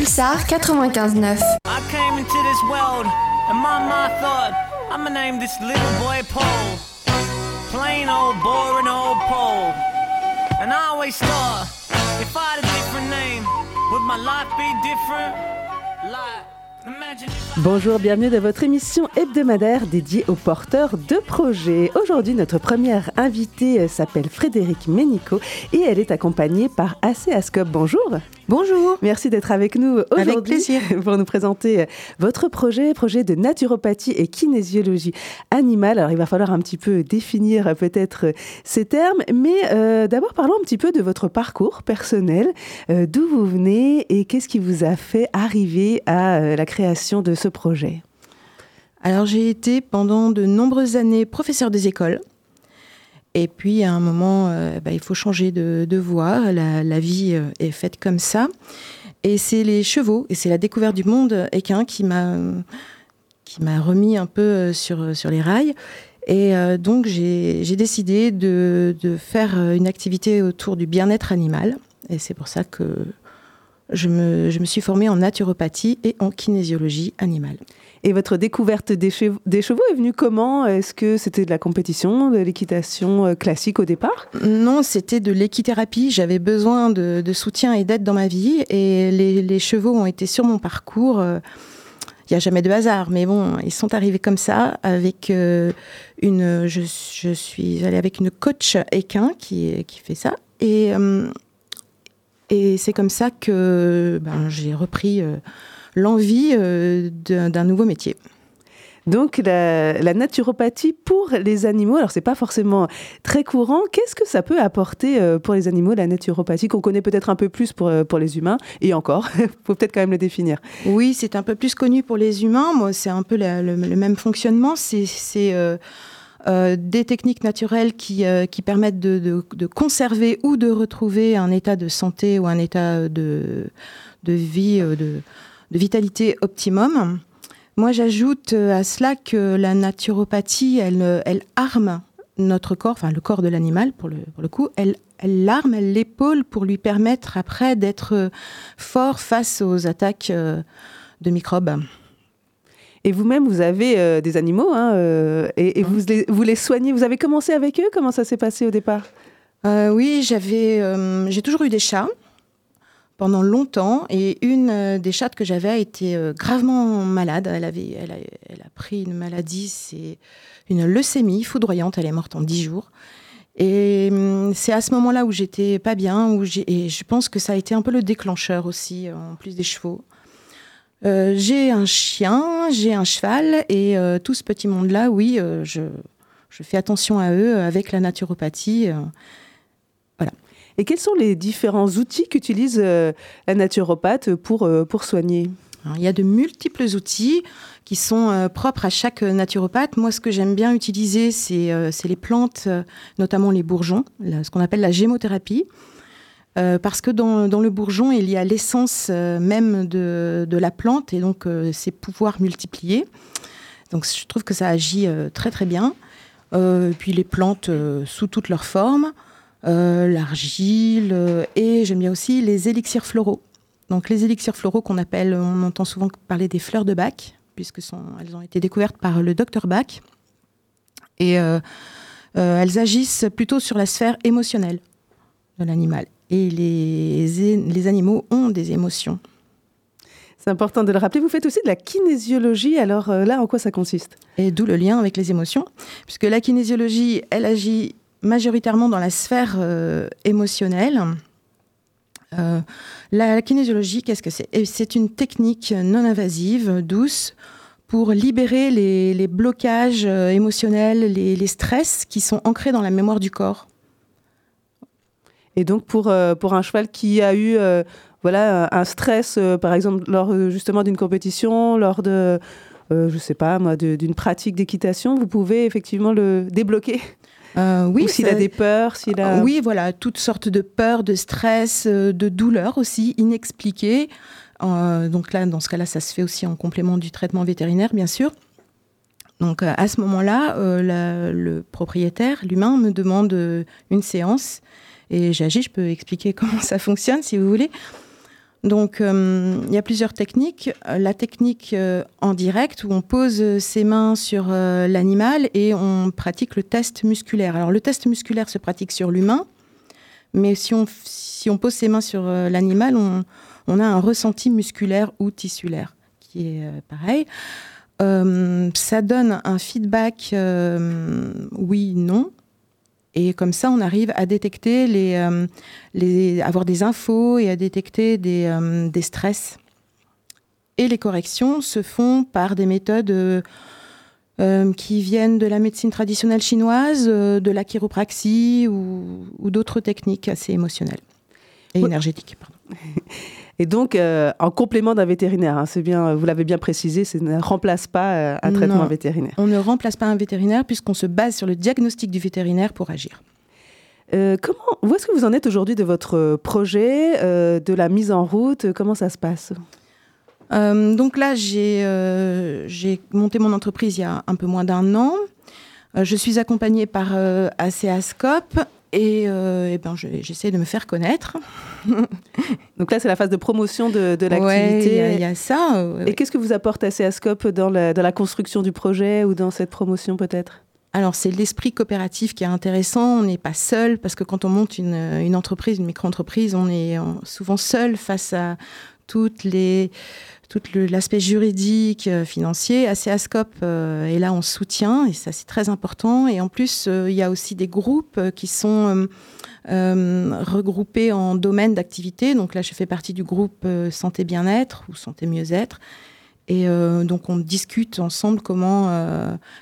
Pulsar 95.9. I came into this world and my mind thought I'ma name this little boy Paul. Plain old boring old Paul. And I always thought if I had a different name, would my life be different? Like imagine if I Bonjour, bienvenue dans votre émission hebdomadaire dédiée aux porteurs de projets. Aujourd'hui, notre première invitée euh, s'appelle Frédéric Ménico et elle est accompagnée par AC Ascop. Bonjour. Bonjour. Merci d'être avec nous aujourd'hui. Avec plaisir. Pour nous présenter euh, votre projet, projet de naturopathie et kinésiologie animale. Alors, il va falloir un petit peu définir euh, peut-être euh, ces termes, mais euh, d'abord parlons un petit peu de votre parcours personnel, euh, d'où vous venez et qu'est-ce qui vous a fait arriver à euh, la création de ce projet? Alors j'ai été pendant de nombreuses années professeur des écoles. Et puis à un moment, euh, bah, il faut changer de, voie. La, vie euh, est faite comme ça. Et c'est les chevaux et c'est la découverte du monde équin qui m'a qui m'a remis un peu euh, sur, sur les rails. Et euh, donc j'ai décidé de, de faire une activité autour du bien-être animal. Et c'est pour ça que je me, je me suis formée en naturopathie et en kinésiologie animale. Et votre découverte des, chev- des chevaux est venue comment? Est-ce que c'était de la compétition, de l'équitation euh, classique au départ? Non, c'était de l'équithérapie. J'avais besoin de, de soutien et d'aide dans ma vie. Et les, les chevaux ont été sur mon parcours. euh, Il n'y a jamais de hasard, mais bon, ils sont arrivés comme ça, avec euh, une. Je, je suis allée avec une coach équin qui, qui fait ça. Et, euh, et c'est comme ça que ben, j'ai repris euh, l'envie euh, d'un nouveau métier. Donc la, la naturopathie pour les animaux, alors c'est pas forcément très courant. Qu'est-ce que ça peut apporter euh, pour les animaux, la naturopathie, qu'on connaît peut-être un peu plus pour, pour les humains Et encore, faut peut-être quand même le définir. Oui, c'est un peu plus connu pour les humains. Moi, c'est un peu la- le, le même fonctionnement. C'est, euh, des techniques naturelles qui, euh, permettent de, conserver ou de retrouver un état de santé ou un état de, vie, euh, de, vitalité optimum. Moi, j'ajoute à cela que la naturopathie, elle, arme notre corps, enfin le corps de l'animal pour le, pour le coup, elle, l'arme, elle l'épaule pour lui permettre après d'être fort face aux attaques de microbes. Et vous-même, vous avez euh, des animaux, hein, euh, et, et vous, les, vous les soignez. Vous avez commencé avec eux? Comment ça s'est passé au départ? Euh, oui, j'avais, j'ai toujours eu des chats pendant longtemps, et une des chattes que j'avais a été gravement malade. Elle avait, elle a, elle a pris une maladie, c'est une leucémie foudroyante. Elle est morte en dix jours. Et hum, c'est à ce moment-là où j'étais pas bien, où j'ai, et je pense que ça a été un peu le déclencheur aussi, en plus des chevaux. Euh, j'ai un chien, j'ai un cheval, et euh, tout ce petit monde-là, oui, euh, je, je fais attention à eux avec la naturopathie. euh, Et quels sont les différents outils qu'utilise la naturopathe pour, pour soigner? Alors, il y a de multiples outils qui sont propres à chaque naturopathe. Moi, ce que j'aime bien utiliser, c'est les plantes, notamment les bourgeons, ce qu'on appelle la gémothérapie. Euh, parce que dans, le bourgeon, il y a l'essence euh, même de, la plante et donc euh, ses pouvoirs multipliés. Donc je trouve que ça agit très très bien. Puis les plantes sous toutes leurs formes, l'argile et j'aime bien aussi les élixirs floraux. Donc les élixirs floraux qu'on appelle, on entend souvent parler des fleurs de Bach, puisque elles ont été découvertes par le docteur Bach. Et elles agissent plutôt sur la sphère émotionnelle de l'animal. Et les, les animaux ont des émotions. C'est important de le rappeler. Vous faites aussi de la kinésiologie. Alors euh, là, en quoi ça consiste? Et d'où le lien avec les émotions, puisque la kinésiologie, elle agit majoritairement dans la sphère euh, émotionnelle. Euh, la, la kinésiologie, qu'est-ce que c'est? C'est une technique non invasive, douce, pour libérer les, les blocages émotionnels, les, les stress qui sont ancrés dans la mémoire du corps. Et donc pour, euh, pour un cheval qui a eu euh, voilà, un stress, euh, par exemple, lors euh, justement d'une compétition, lors de, euh, je sais pas moi, d'une pratique d'équitation, vous pouvez effectivement le débloquer. Euh, oui, Ou s'il a des peurs, s'il a... Oui, voilà, toutes sortes de peurs, de stress, euh, de douleurs aussi inexpliquées. Euh, donc là, dans ce cas-là, ça se fait aussi en complément du traitement vétérinaire, bien sûr. Donc euh, à ce moment-là, euh, le propriétaire, l'humain, me demande euh, une séance et j'agis. Je peux expliquer comment ça fonctionne si vous voulez. Donc, euh, il y a plusieurs techniques. La technique euh, en direct, où on pose ses mains sur euh, l'animal et on pratique le test musculaire. Alors, le test musculaire se pratique sur l'humain, mais si on, si on pose ses mains sur l'animal, on, on, a un ressenti musculaire ou tissulaire, qui est pareil. ça donne un feedback oui, non. Et comme ça, on arrive à détecter les, euh, les avoir des infos et à détecter des, euh, des, stress. Et les corrections se font par des méthodes euh, qui viennent de la médecine traditionnelle chinoise, de la chiropraxie ou, ou d'autres techniques assez émotionnelles et énergétiques. Pardon. Et donc, euh, en complément d'un vétérinaire, hein, c'est bien, vous l'avez bien précisé, ça ne remplace pas euh, un traitement vétérinaire. On ne remplace pas un vétérinaire puisqu'on se base sur le diagnostic du vétérinaire pour agir. Euh, comment, où est-ce que vous en êtes aujourd'hui de votre projet, de la mise en route Comment ça se passe? Donc là, j'ai monté mon entreprise il y a un peu moins d'un an. je suis accompagnée par ACASCOP et, euh, ben, j'essaie de me faire connaître. Donc là, c'est la phase de promotion de, de l'activité. il y, a ça. et qu'est-ce que vous apporte ACASCOP dans la, dans la construction du projet ou dans cette promotion peut-être? Alors, c'est l'esprit coopératif qui est intéressant. On n'est pas seul parce que quand on monte une, une entreprise, une micro-entreprise, on est souvent seul face à toutes les, tout l'aspect juridique, euh, financier. ACASCOP euh, est là en soutien et ça c'est très important. Et en plus, euh, il y a aussi des groupes qui sont regroupés en domaines d'activité. Donc là, je fais partie du groupe santé bien-être ou santé mieux-être. Et donc on discute ensemble comment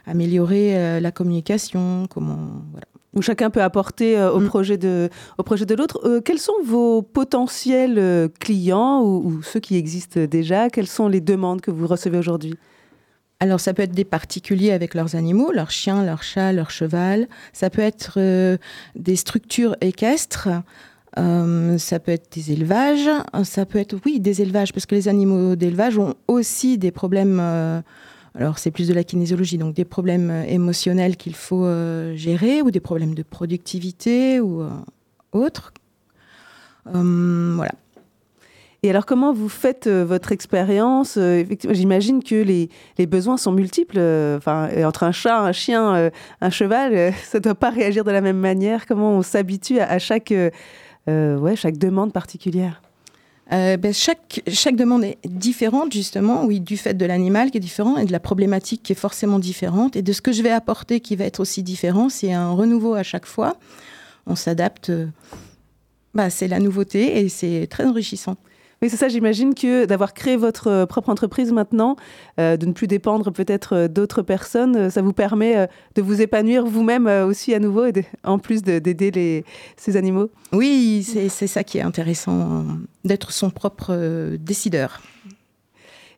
améliorer la communication, comment voilà où chacun peut apporter euh, au, mm. projet de, au projet de l'autre. Euh, quels sont vos potentiels euh, clients ou, ceux qui existent déjà? Quelles sont les demandes que vous recevez aujourd'hui? Alors ça peut être des particuliers avec leurs animaux, leurs chiens, leurs chats, leurs cheval. Ça peut être des structures équestres. ça peut être des élevages. Ça peut être, oui, des élevages, parce que les animaux d'élevage ont aussi des problèmes alors c'est plus de la kinésiologie, donc des problèmes euh, émotionnels qu'il faut euh, gérer ou des problèmes de productivité ou euh, autres. voilà. Et alors, comment vous faites votre expérience J'imagine que les, besoins sont multiples. Entre un chat, un chien, un cheval, ça ne doit pas réagir de la même manière. Comment on s'habitue à, chaque demande particulière? Euh, ben, chaque, demande est différente, justement, oui, du fait de l'animal qui est différent et de la problématique qui est forcément différente et de ce que je vais apporter qui va être aussi différent. C'est un renouveau à chaque fois. On s'adapte. Euh, bah, c'est la nouveauté et c'est très enrichissant. Oui, c'est ça, j'imagine que d'avoir créé votre euh, propre entreprise maintenant, euh, de ne plus dépendre peut-être euh, d'autres personnes, ça vous permet de vous épanouir vous-même aussi à nouveau, en plus d'aider ces animaux Oui, c'est ça qui est intéressant, d'être son propre décideur.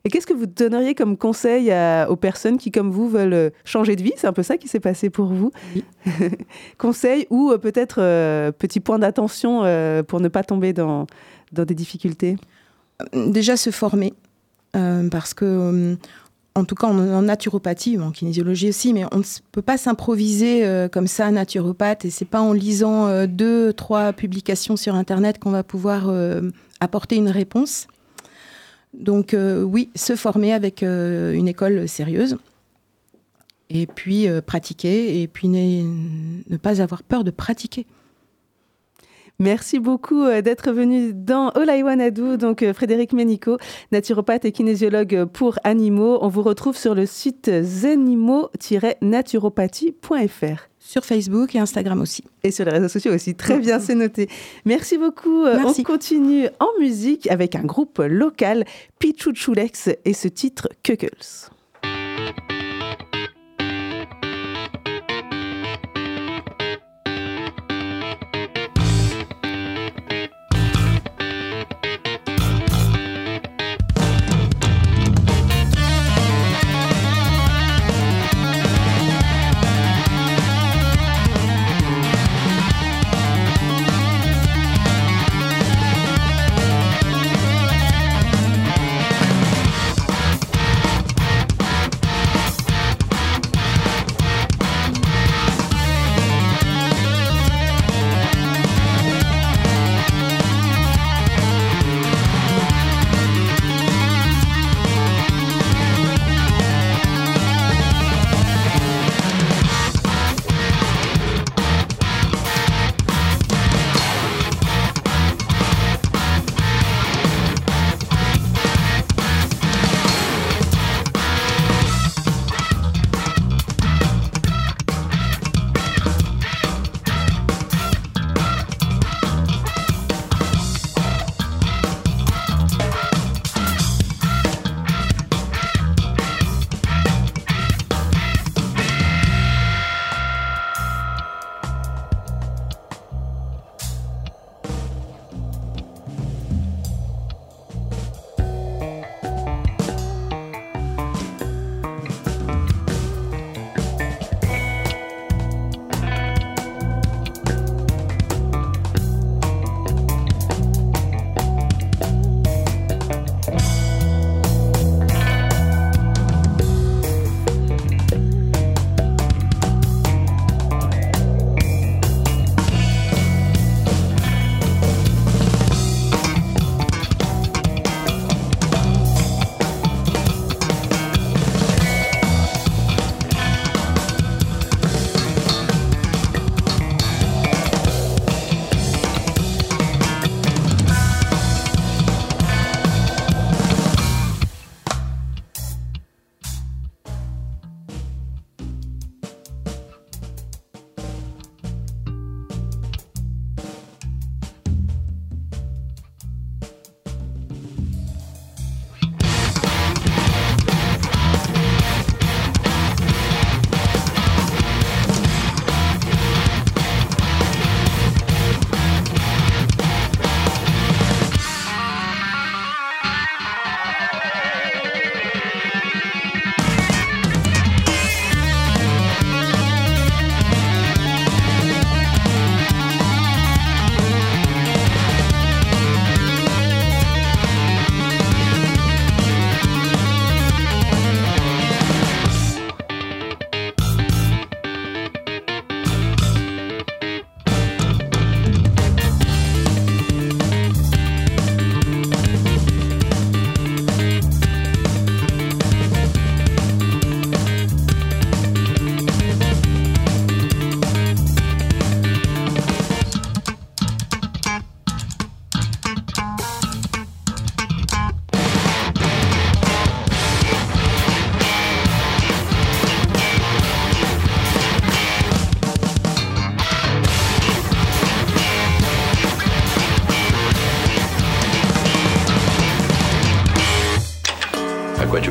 Et qu'est-ce que vous donneriez comme conseil aux personnes qui, comme vous, veulent changer de vie? C'est un peu ça qui s'est passé pour vous. Oui. conseil ou peut-être petit point d'attention pour ne pas tomber dans, dans des difficultés? Déjà se former, euh, parce que, euh, en tout cas en, naturopathie, en kinésiologie aussi, mais on ne peut pas s'improviser euh, comme ça naturopathe, et c'est pas en lisant deux, trois publications sur Internet qu'on va pouvoir apporter une réponse. Donc oui, se former avec une école sérieuse et puis pratiquer, et puis ne, pas avoir peur de pratiquer. Merci beaucoup euh, d'être venu dans Olaiwanadu. Donc, euh, Frédéric Ménico, naturopathe et kinésiologue pour animaux. On vous retrouve sur le site zenimo-naturopathie.fr sur Facebook et Instagram aussi. Et sur les réseaux sociaux aussi. Très bien, c'est noté. Merci beaucoup. Euh, on continue en musique avec un groupe local, Pichuchulex, et ce titre Kuckles.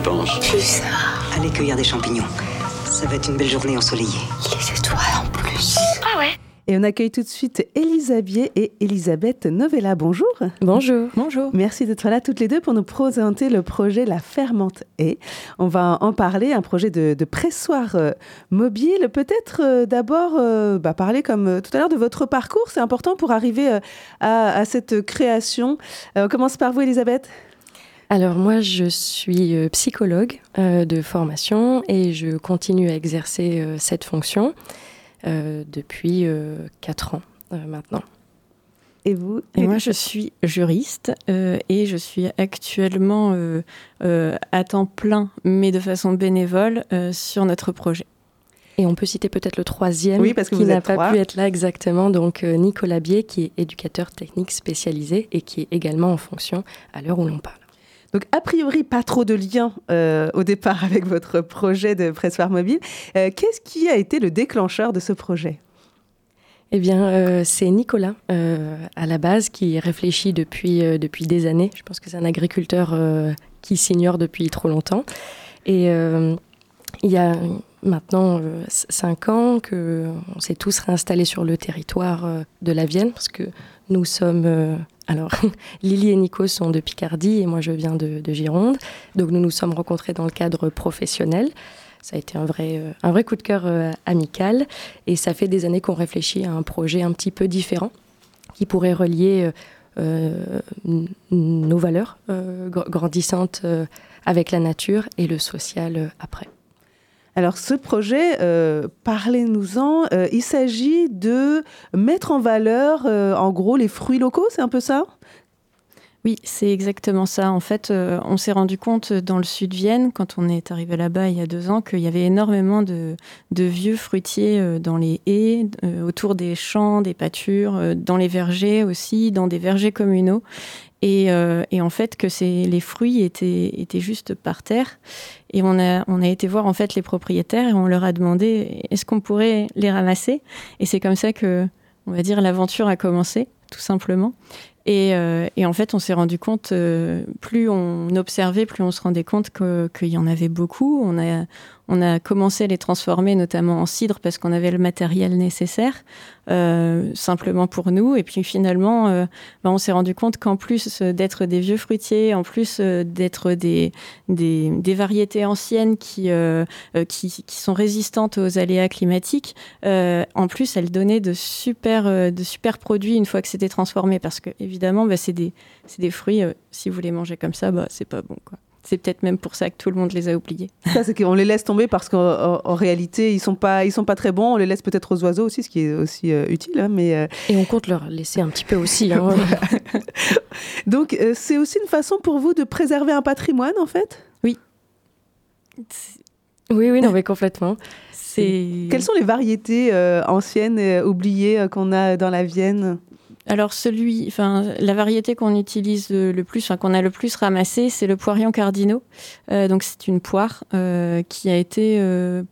Tu penses Allez cueillir des champignons. Ça va être une belle journée ensoleillée. Les étoiles en plus. Ah ouais Et on accueille tout de suite Elisabeth et Elisabeth Novella. Bonjour. Bonjour. Bonjour. Merci d'être là toutes les deux pour nous présenter le projet La Fermente Et. On va en parler, un projet de, de pressoir euh, mobile. Peut-être euh, d'abord euh, bah, parler comme tout à l'heure de votre parcours. C'est important pour arriver à, à cette création. On commence par vous, Elisabeth. Alors moi, je suis euh, psychologue euh, de formation et je continue à exercer euh, cette fonction euh, depuis euh, 4 ans euh, maintenant. Et vous Et moi, je suis juriste euh, et je suis actuellement euh, euh, à temps plein, mais de façon bénévole, euh, sur notre projet. Et on peut citer peut-être le troisième Oui, parce que qui n'a pas trois. pu être là exactement, donc Nicolas Bier, qui est éducateur technique spécialisé et qui est également en fonction à l'heure où l'on parle. Donc, a priori, pas trop de lien euh, au départ avec votre projet de pressoir mobile. Euh, Qu'est-ce qui a été le déclencheur de ce projet? Eh bien, euh, c'est Nicolas, à la base, qui réfléchit depuis, depuis des années. Je pense que c'est un agriculteur qui s'ignore depuis trop longtemps. Et il y a maintenant cinq ans qu'on s'est tous réinstallés sur le territoire de la Vienne, parce que nous sommes... alors, Lily et Nico sont de Picardie et moi je viens de, de Gironde. Donc nous nous sommes rencontrés dans le cadre professionnel. Ça a été un vrai, euh, un vrai coup de cœur euh, amical. Et ça fait des années qu'on réfléchit à un projet un petit peu différent qui pourrait relier euh, nos valeurs gr- grandissantes avec la nature et le social après. Alors, ce projet, euh, parlez-nous-en. Euh, il s'agit de mettre en valeur, euh, en gros, les fruits locaux, c'est un peu ça? Oui, c'est exactement ça. En fait, on s'est rendu compte dans le sud Vienne, quand on est arrivé là-bas il y a deux ans, qu'il y avait énormément de, vieux fruitiers dans les haies, autour des champs, des pâtures, dans les vergers aussi, dans des vergers communaux. Et, euh, et en fait, que les fruits étaient, étaient juste par terre. Et on a, on a été voir en fait les propriétaires et on leur a demandé est-ce qu'on pourrait les ramasser? Et c'est comme ça que, on va dire, l'aventure a commencé, tout simplement. Et, euh, et en fait, on s'est rendu compte, euh, plus on observait, plus on se rendait compte que- qu'il y en avait beaucoup. On a, on a commencé à les transformer, notamment en cidre, parce qu'on avait le matériel nécessaire, euh, simplement pour nous. Et puis finalement, euh, ben, on s'est rendu compte qu'en plus d'être des vieux fruitiers, en plus euh, d'être des, variétés anciennes qui, euh, euh, sont résistantes aux aléas climatiques, euh, en plus, elles donnaient de super, euh, produits une fois que c'était transformé. Parce que, évidemment, bah, c'est des, des fruits, euh, si vous les mangez comme ça, bah, c'est pas bon. Quoi. C'est peut-être même pour ça que tout le monde les a oubliés. Ça, c'est qu'on les laisse tomber parce qu'en en- en réalité, ils sont pas, ils sont pas très bons. On les laisse peut-être aux oiseaux aussi, ce qui est aussi euh, utile. hein, mais euh, Et on compte leur laisser un petit peu aussi. hein. donc, euh, c'est aussi une façon pour vous de préserver un patrimoine, en fait? oui, oui, non, mais complètement. C'est... Quelles sont les variétés euh, anciennes, euh, oubliées euh, qu'on a dans la Vienne? Alors celui, enfin la variété qu'on utilise le, plus, enfin qu'on a le plus ramassé, c'est le poirion cardinaux. Euh, donc c'est une poire euh, qui a été euh,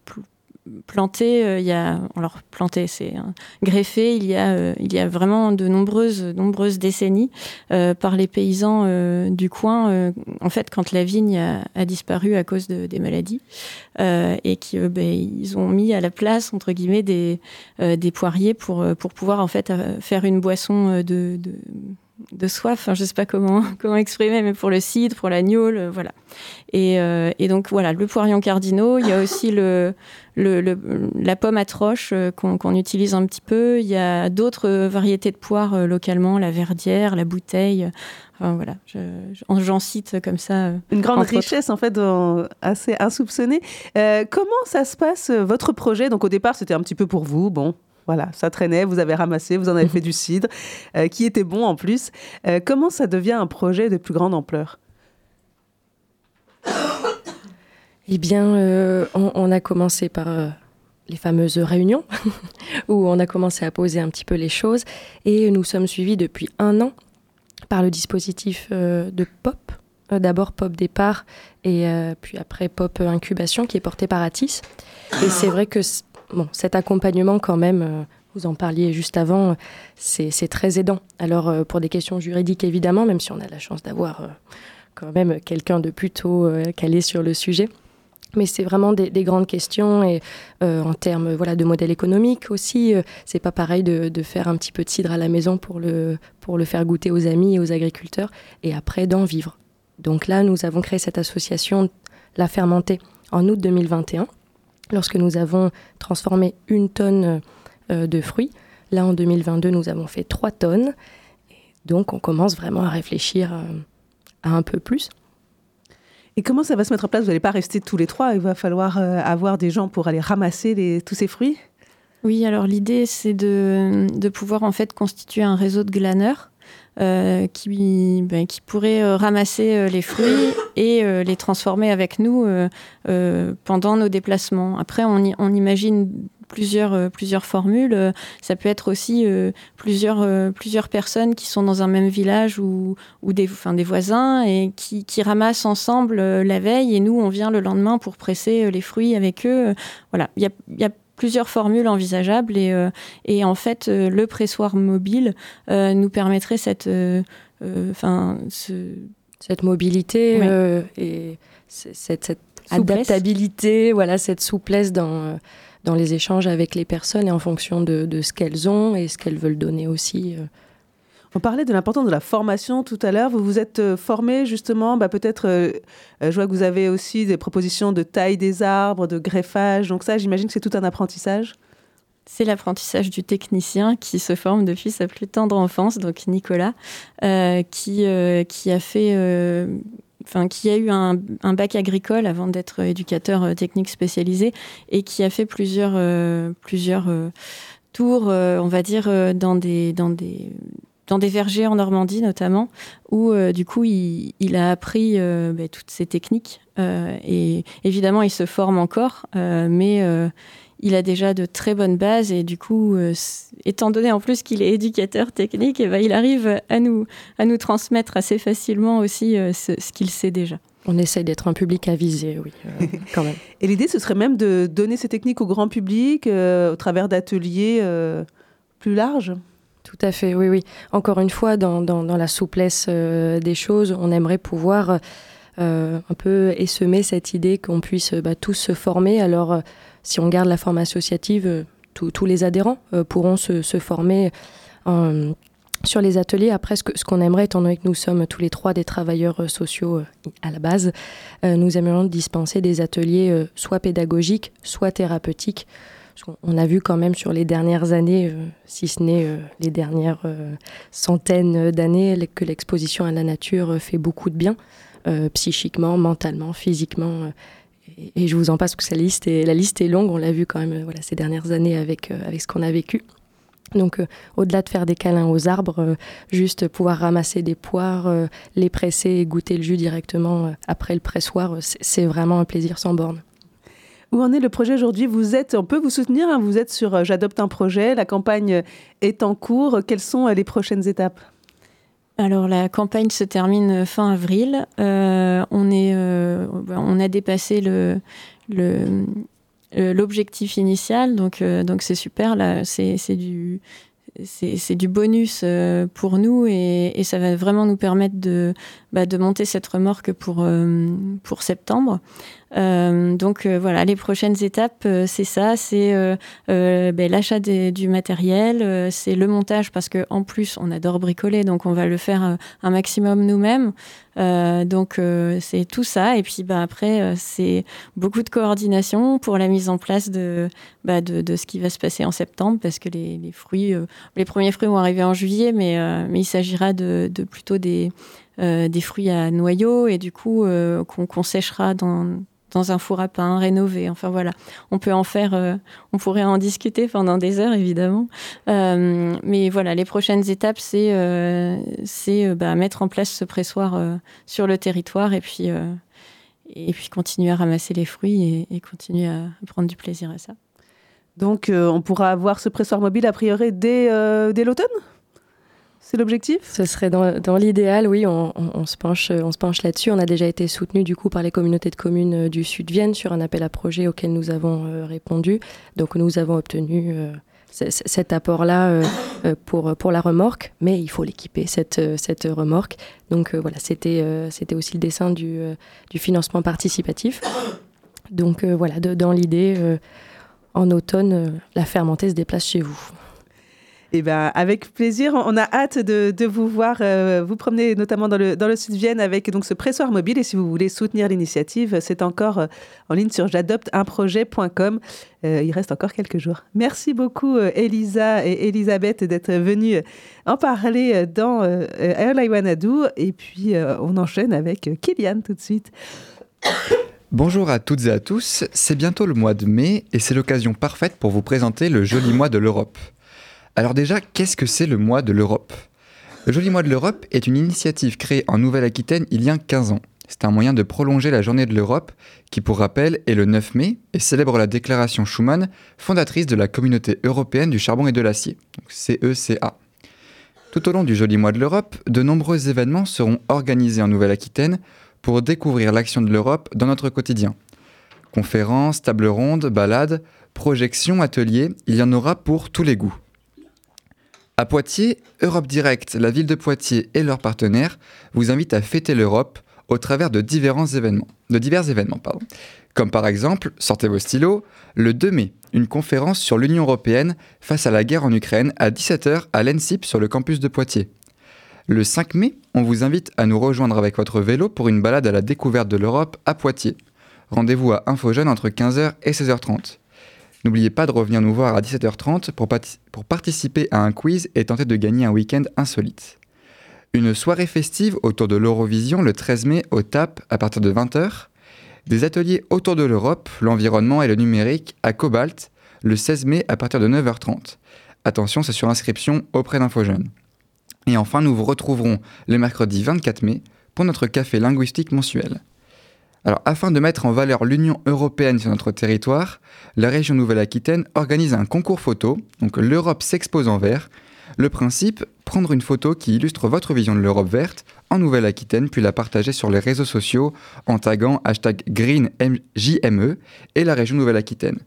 pl- plantée euh, il y a, alors plantée, c'est hein, greffée il y a euh, il y a vraiment de nombreuses nombreuses décennies euh, par les paysans du coin. en fait, quand la vigne a, a disparu à cause de, des maladies et qu'ils ben, ils ont mis à la place entre guillemets des des poiriers pour, pour pouvoir en fait faire une boisson de, de, de soif. Enfin, je sais pas comment, comment exprimer, mais pour le cidre, pour la gnôle, euh, voilà. Et, euh, et donc voilà, le poirion cardinaux. Il y a aussi le, le, le- la pomme atroche euh, qu'on utilise un petit peu. Il y a d'autres variétés de poires euh, localement, la verdière, la bouteille. Enfin voilà, je- je- j'en cite comme ça. Une grande autres. richesse, en fait, dans- assez insoupçonnée. Comment ça se passe, votre projet? Donc, au départ, c'était un petit peu pour vous. Bon, voilà, ça traînait, vous avez ramassé, vous en avez fait du cidre, euh, qui était bon en plus. Euh, comment ça devient un projet de plus grande ampleur? Eh bien, euh, on, a commencé par les fameuses réunions où on a commencé à poser un petit peu les choses et nous sommes suivis depuis un an par le dispositif de POP. D'abord POP départ et puis après POP incubation qui est porté par Atis. Et c'est vrai que bon, cet accompagnement quand même, euh, vous en parliez juste avant, euh, c'est très aidant. Alors euh, pour des questions juridiques évidemment, même si on a la chance d'avoir... quand même quelqu'un de plutôt calé sur le sujet. Mais c'est vraiment des, grandes questions et en termes voilà de modèle économique aussi, c'est pas pareil de, de, faire un petit peu de cidre à la maison pour le pour le faire goûter aux amis et aux agriculteurs et après d'en vivre. Donc là, nous avons créé cette association La Fermentée en août 2021, lorsque nous avons transformé une tonne euh, de fruits. Là, en 2022, nous avons fait 3 tonnes. donc, on commence vraiment à réfléchir euh, à un peu plus. Et comment ça va se mettre en place? Vous n'allez pas rester tous les trois, il va falloir euh, avoir des gens pour aller ramasser tous ces fruits? Oui, alors l'idée, c'est de, de, pouvoir en fait constituer un réseau de glaneurs euh, qui, ben, qui pourrait euh, ramasser euh, les fruits et les transformer avec nous pendant nos déplacements. Après, on, on imagine plusieurs, plusieurs formules. Ça peut être aussi plusieurs, plusieurs personnes qui sont dans un même village ou, ou des, enfin, des voisins et qui, qui ramassent ensemble la veille et nous, on vient le lendemain pour presser les fruits avec eux. Voilà, il y a, y a plusieurs formules envisageables et, euh, et en fait euh, le pressoir mobile euh, nous permettrait cette, enfin cette mobilité et cette, cette adaptabilité, voilà cette souplesse dans dans les échanges avec les personnes et en fonction de, de ce qu'elles ont et ce qu'elles veulent donner aussi. On parlait de l'importance de la formation tout à l'heure. Vous vous êtes euh, formé justement, bah, peut-être, euh, euh, je vois que vous avez aussi des propositions de taille des arbres, de greffage. Donc ça, j'imagine que c'est tout un apprentissage. C'est l'apprentissage du technicien qui se forme depuis sa plus tendre enfance, donc Nicolas, qui, a fait enfin qui a eu un, bac agricole avant d'être éducateur technique spécialisé et qui a fait plusieurs, plusieurs tours, on va dire, dans des, dans des dans des vergers en Normandie notamment, où euh, du coup il, a appris euh, bah, toutes ces techniques. Euh, et évidemment, il se forme encore, mais il a déjà de très bonnes bases et du coup, étant donné en plus qu'il est éducateur technique, et eh ben, il arrive à nous, à nous transmettre assez facilement aussi ce, qu'il sait déjà. On essaye d'être un public avisé, oui, quand même. et l'idée, ce serait même de donner ces techniques au grand public au travers d'ateliers plus larges? Tout à fait, oui, oui. Encore une fois, dans, la souplesse euh, des choses, on aimerait pouvoir euh, un peu essaimer cette idée qu'on puisse bah, tous se former. Alors, euh, si on garde la forme associative, tous les adhérents pourront se, former sur les ateliers. Après, ce qu'on aimerait, étant donné que nous sommes tous les trois des travailleurs sociaux à la base, nous aimerions dispenser des ateliers soit pédagogiques, soit thérapeutiques on a vu quand même sur les dernières années, euh, si ce n'est euh, les dernières euh, centaines d'années, que l'exposition à la nature fait beaucoup de bien, psychiquement, mentalement, physiquement. Et, je vous en passe parce que la liste est, la liste est longue, on l'a vu quand même voilà, ces dernières années avec, avec ce qu'on a vécu. Donc, au-delà de faire des câlins aux arbres, juste pouvoir ramasser des poires, les presser et goûter le jus directement après le pressoir, c'est vraiment un plaisir sans borne. Où en est le projet aujourd'hui? Vous êtes, on peut vous soutenir. Hein, vous êtes sur euh, J'adopte un projet. La campagne est en cours. Quelles sont euh, les prochaines étapes? Alors la campagne se termine euh, fin avril. on, est, on a dépassé l'objectif initial, donc donc c'est super. C'est, du c'est du bonus pour nous et, ça va vraiment nous permettre de, bah, de monter cette remorque pour, pour septembre. Euh, donc euh, voilà, les prochaines étapes, euh, c'est ça, c'est ben, l'achat du matériel, c'est le montage parce que en plus on adore bricoler, donc on va le faire un maximum nous-mêmes. donc c'est tout ça, et puis bah, après c'est beaucoup de coordination pour la mise en place de, bah, de, de, ce qui va se passer en septembre, parce que les, les fruits, les premiers fruits vont arriver en juillet, mais, mais il s'agira de, de, plutôt des, des fruits à noyaux et du coup qu'on séchera dans dans un four à pain rénové. Enfin voilà, on peut en faire, euh, on pourrait en discuter pendant des heures évidemment. Euh, mais voilà, les prochaines étapes, c'est euh, c'est bah, mettre en place ce pressoir sur le territoire et puis et puis continuer à ramasser les fruits et, et, continuer à prendre du plaisir à ça. Donc on pourra avoir ce pressoir mobile a priori dès, dès l'automne? C'est l'objectif? Ce serait dans, l'idéal, oui, on, se penche, penche là-dessus. On a déjà été soutenu du coup par les communautés de communes euh, du Sud Vienne sur un appel à projet auquel nous avons euh, répondu. Donc nous avons obtenu euh, cet apport-là pour, pour la remorque, mais il faut l'équiper, cette, cette remorque. Donc voilà, c'était c'était aussi le dessin du, du financement participatif. Donc voilà, dans l'idée, en automne, la fermentée se déplace chez vous. Eh ben, avec plaisir. On a hâte de, de vous voir euh, vous promener notamment dans le, dans le sud Vienne avec donc ce pressoir mobile. Et si vous voulez soutenir l'initiative, c'est encore euh, en ligne sur j'adopteunprojet.com. Euh, il reste encore quelques jours. Merci beaucoup, Elisa et Elisabeth, d'être venues en parler dans Do. Et puis, on enchaîne avec Kylian tout de suite. Bonjour à toutes et à tous, c'est bientôt le mois de mai et c'est l'occasion parfaite pour vous présenter le joli mois de l'Europe. Alors déjà, qu'est-ce que c'est le mois de l'Europe? Le Joli Mois de l'Europe est une initiative créée en Nouvelle-Aquitaine il y a 15 ans. C'est un moyen de prolonger la journée de l'Europe, qui pour rappel est le 9 mai et célèbre la déclaration Schuman, fondatrice de la communauté européenne du charbon et de l'acier, CECA. Tout au long du Joli Mois de l'Europe, de nombreux événements seront organisés en Nouvelle-Aquitaine pour découvrir l'action de l'Europe dans notre quotidien. Conférences, tables rondes, balades, projections, ateliers, il y en aura pour tous les goûts. À Poitiers, Europe Direct, la ville de Poitiers et leurs partenaires vous invitent à fêter l'Europe au travers de divers événements. Comme par exemple, sortez vos stylos, le 2 mai, une conférence sur l'Union européenne face à la guerre en Ukraine à 17h à l'ENSIP sur le campus de Poitiers. Le 5 mai, on vous invite à nous rejoindre avec votre vélo pour une balade à la découverte de l'Europe à Poitiers. Rendez-vous à InfoJeune entre 15h et 16h30. N'oubliez pas de revenir nous voir à 17h30 pour, pour participer à un quiz et tenter de gagner un week-end insolite. Une soirée festive autour de l'Eurovision le 13 mai au TAP à partir de 20h. Des ateliers autour de l'Europe, l'environnement et le numérique à Cobalt le 16 mai à partir de 9h30. Attention, c'est sur inscription auprès d'InfoJeunes. Et enfin, nous vous retrouverons le mercredi 24 mai pour notre café linguistique mensuel. Alors, afin de mettre en valeur l'Union européenne sur notre territoire, la région Nouvelle-Aquitaine organise un concours photo, donc l'Europe s'expose en vert. Le principe, prendre une photo qui illustre votre vision de l'Europe verte en Nouvelle-Aquitaine, puis la partager sur les réseaux sociaux en taguant hashtag GreenJME et la région Nouvelle-Aquitaine.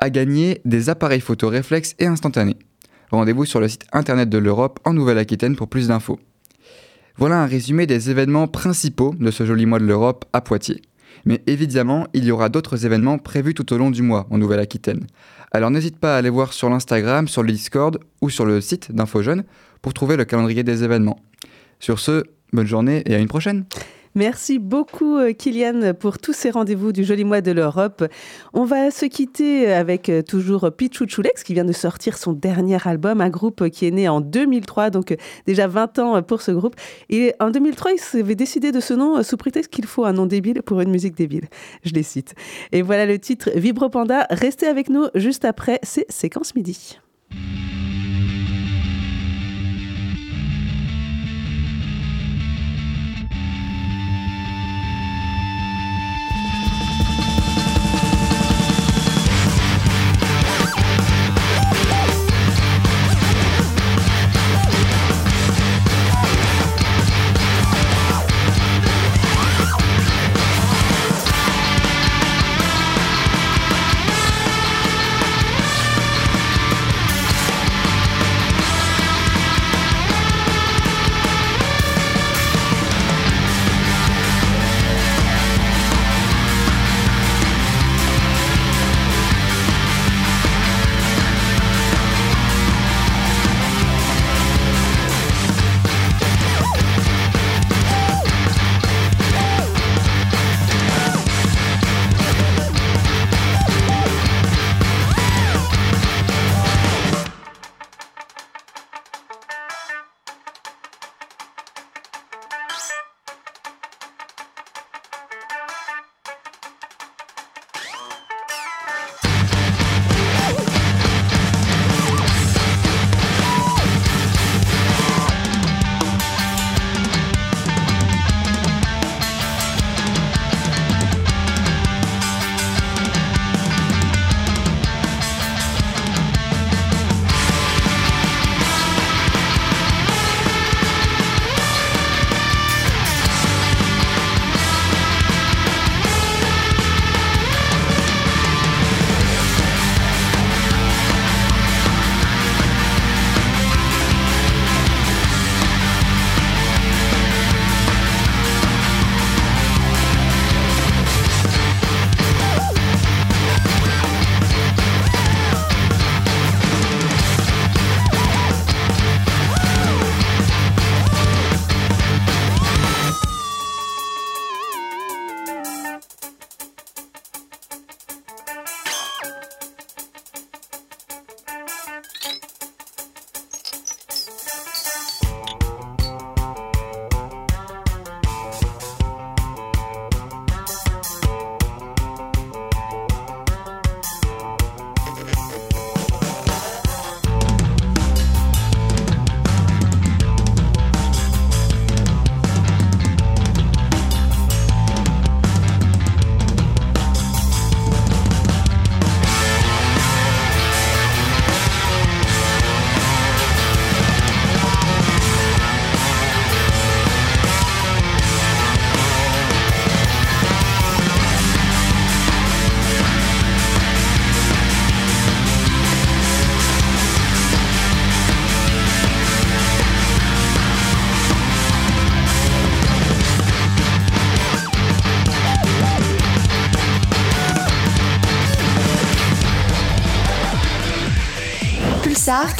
À gagner des appareils photo réflexes et instantanés. Rendez-vous sur le site internet de l'Europe en Nouvelle-Aquitaine pour plus d'infos. Voilà un résumé des événements principaux de ce joli mois de l'Europe à Poitiers. Mais évidemment, il y aura d'autres événements prévus tout au long du mois en Nouvelle-Aquitaine. Alors n'hésite pas à aller voir sur l'Instagram, sur le Discord ou sur le site d'InfoJeune pour trouver le calendrier des événements. Sur ce, bonne journée et à une prochaine. Merci beaucoup euh, Kylian pour tous ces rendez-vous du joli mois de l'Europe. On va se quitter avec euh, toujours Pichou Chulex qui vient de sortir son dernier album, un groupe qui est né en 2003, donc euh, déjà 20 ans pour ce groupe. Et en 2003, il s'avait décidé de ce nom sous prétexte qu'il faut un nom débile pour une musique débile. Je les cite. Et voilà le titre Vibro Panda. Restez avec nous juste après ces séquences midi.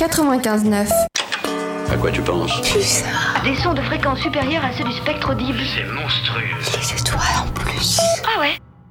95.9. À quoi tu penses Plus Des sons de fréquence supérieure à ceux du spectre audible. C'est monstrueux. Les étoiles en plus. Ah ouais